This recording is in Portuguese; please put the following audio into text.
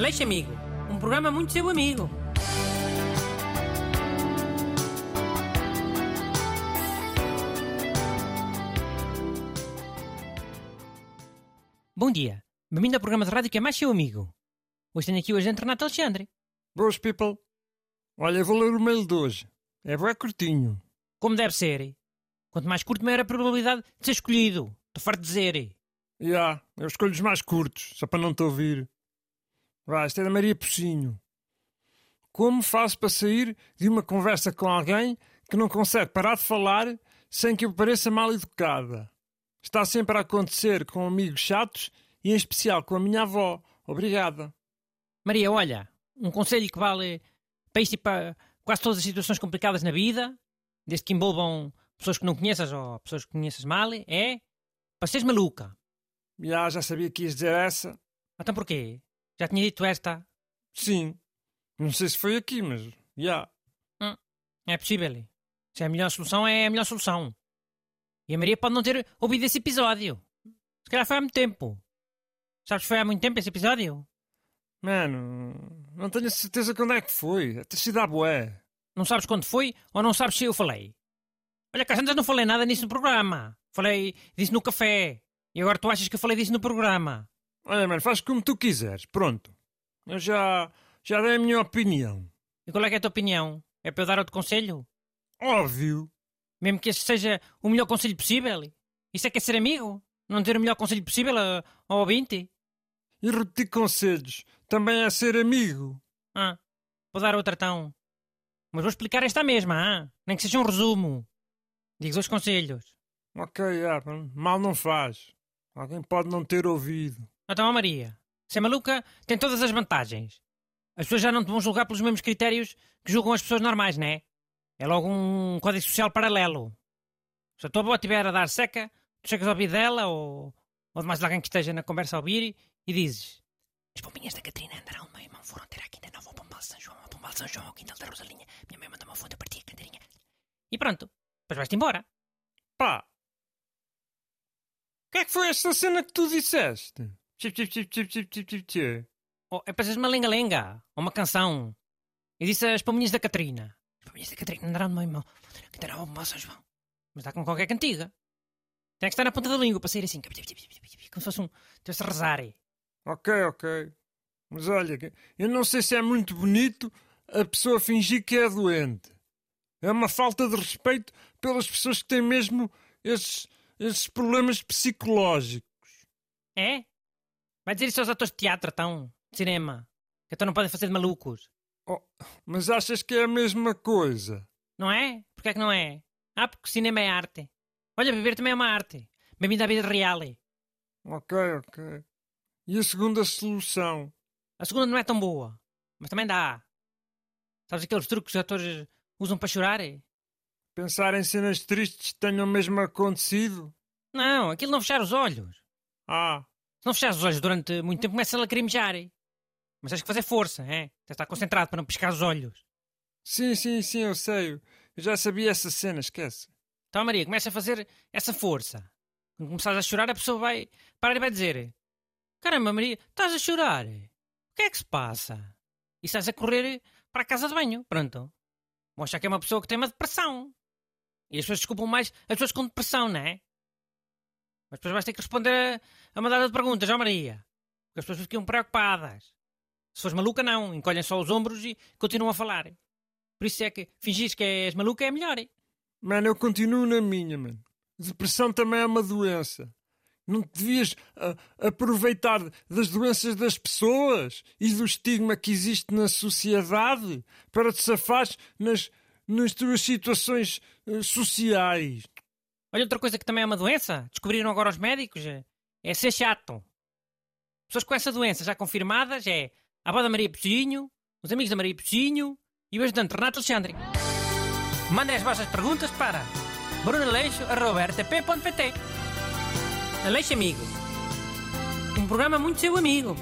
Aleixo Amigo, um programa muito seu amigo. Bom dia, bem-vindo ao programa de rádio que é mais seu amigo. Hoje tenho aqui o agente Renato Alexandre. Boas, people. Olha, vou ler o mail de hoje. É bem curtinho. Como deve ser. Quanto mais curto, maior a probabilidade de ser escolhido. Estou farto de dizer. Já, yeah, eu escolho os mais curtos, só para não te ouvir. Vai, isto é da Maria Pocinho. Como faço para sair de uma conversa com alguém que não consegue parar de falar sem que eu pareça mal educada? Está sempre a acontecer com amigos chatos e em especial com a minha avó. Obrigada. Maria, olha, um conselho que vale para isto e para quase todas as situações complicadas na vida, desde que envolvam pessoas que não conheças ou pessoas que conheças mal, é para seres maluca. Já, já sabia que ias dizer essa. Então porquê? Já tinha dito esta? Sim. Não sei se foi aqui, mas já. Hum, é possível. Se é a melhor solução, é a melhor solução. E a Maria pode não ter ouvido esse episódio. Se calhar foi há muito tempo. Sabes que foi há muito tempo esse episódio? Mano, não tenho certeza quando é que foi. Até se dá bué. Não sabes quando foi ou não sabes se eu falei? Olha, Cassandas, não falei nada nisso no programa. Falei disso no café. E agora tu achas que eu falei disso no programa? Olha, mano, faz como tu quiseres. Pronto. Eu já, já dei a minha opinião. E qual é, é a tua opinião? É para eu dar outro conselho? Óbvio. Mesmo que este seja o melhor conselho possível? Isso é que é ser amigo? Não ter o melhor conselho possível ao ouvinte? E repetir conselhos também é ser amigo. Ah, vou dar outra então. Mas vou explicar esta mesma, ah? nem que seja um resumo. Digo os conselhos. Ok, yeah, mal não faz. Alguém pode não ter ouvido. Então, a Maria, ser maluca tem todas as vantagens. As pessoas já não te vão julgar pelos mesmos critérios que julgam as pessoas normais, não é? É logo um código social paralelo. Se a tua avó estiver a dar seca, tu chegas ao ouvir dela ou, ou de mais alguém que esteja na conversa a ouvir e dizes As pombinhas da Catarina andaram de meio foram ter à Quinta Nova ao Pombal de São João, ao Pombal de São João, ao Quintal da Rosalinha. Minha mãe mandou uma fonte a partir a Cantarinha. E pronto, depois vais-te embora. Pá! O que é que foi esta cena que tu disseste? Chip, chip, chip, chip, chip, chip, chip, chip. Oh, é para seres uma lenga-lenga, ou uma canção. E disse as pombinhas da Catarina. As pombinhas da Catarina andaram de meio mão, Cantaram ao Pombal de São João. Mas dá com qualquer cantiga. Tem que estar na ponta da língua para sair assim. Como se fosse um. Tivesse a rezar. Ok, ok. Mas olha, eu não sei se é muito bonito a pessoa fingir que é doente. É uma falta de respeito pelas pessoas que têm mesmo esses, esses problemas psicológicos. É? Vai dizer isso aos atores de teatro, então? De cinema? Que então não podem fazer de malucos. Oh, mas achas que é a mesma coisa? Não é? Porquê é que não é? Ah, porque o cinema é arte. Olha, beber também é uma arte. Bem-vindo à vida real. Ok, ok. E a segunda solução? A segunda não é tão boa, mas também dá. Sabes aqueles truques que os atores usam para chorar? Pensar em cenas tristes que tenham mesmo acontecido? Não, aquilo não fechar os olhos. Ah. Se não fechar os olhos durante muito tempo, começa a lacrimejar. Mas tens que fazer força, é? Tens de estar concentrado para não piscar os olhos. Sim, sim, sim, eu sei. Eu já sabia essa cena, esquece. Então, Maria, começa a fazer essa força. Quando começares a chorar, a pessoa vai parar e vai dizer: Caramba, Maria, estás a chorar? O que é que se passa? E estás a correr para a casa de banho. Pronto. Vão achar que é uma pessoa que tem uma depressão. E as pessoas desculpam mais as pessoas com depressão, não é? Mas depois vais ter que responder a uma data de perguntas, ó Maria. Porque as pessoas ficam preocupadas. Se fores maluca, não. Encolhem só os ombros e continuam a falar. Por isso é que fingires que és maluca é melhor. Mano, eu continuo na minha, mano. Depressão também é uma doença. Não te devias uh, aproveitar das doenças das pessoas e do estigma que existe na sociedade para te safares nas, nas tuas situações uh, sociais. Olha, outra coisa que também é uma doença, descobriram agora os médicos, é ser chato. Pessoas com essa doença já confirmadas é a avó da Maria Pocinho, os amigos da Maria Pocinho e o ajudante Renato Alexandre. Mandem as vossas perguntas para brunaleixo.rtp.pt Aleixo Amigo. Um programa muito seu amigo.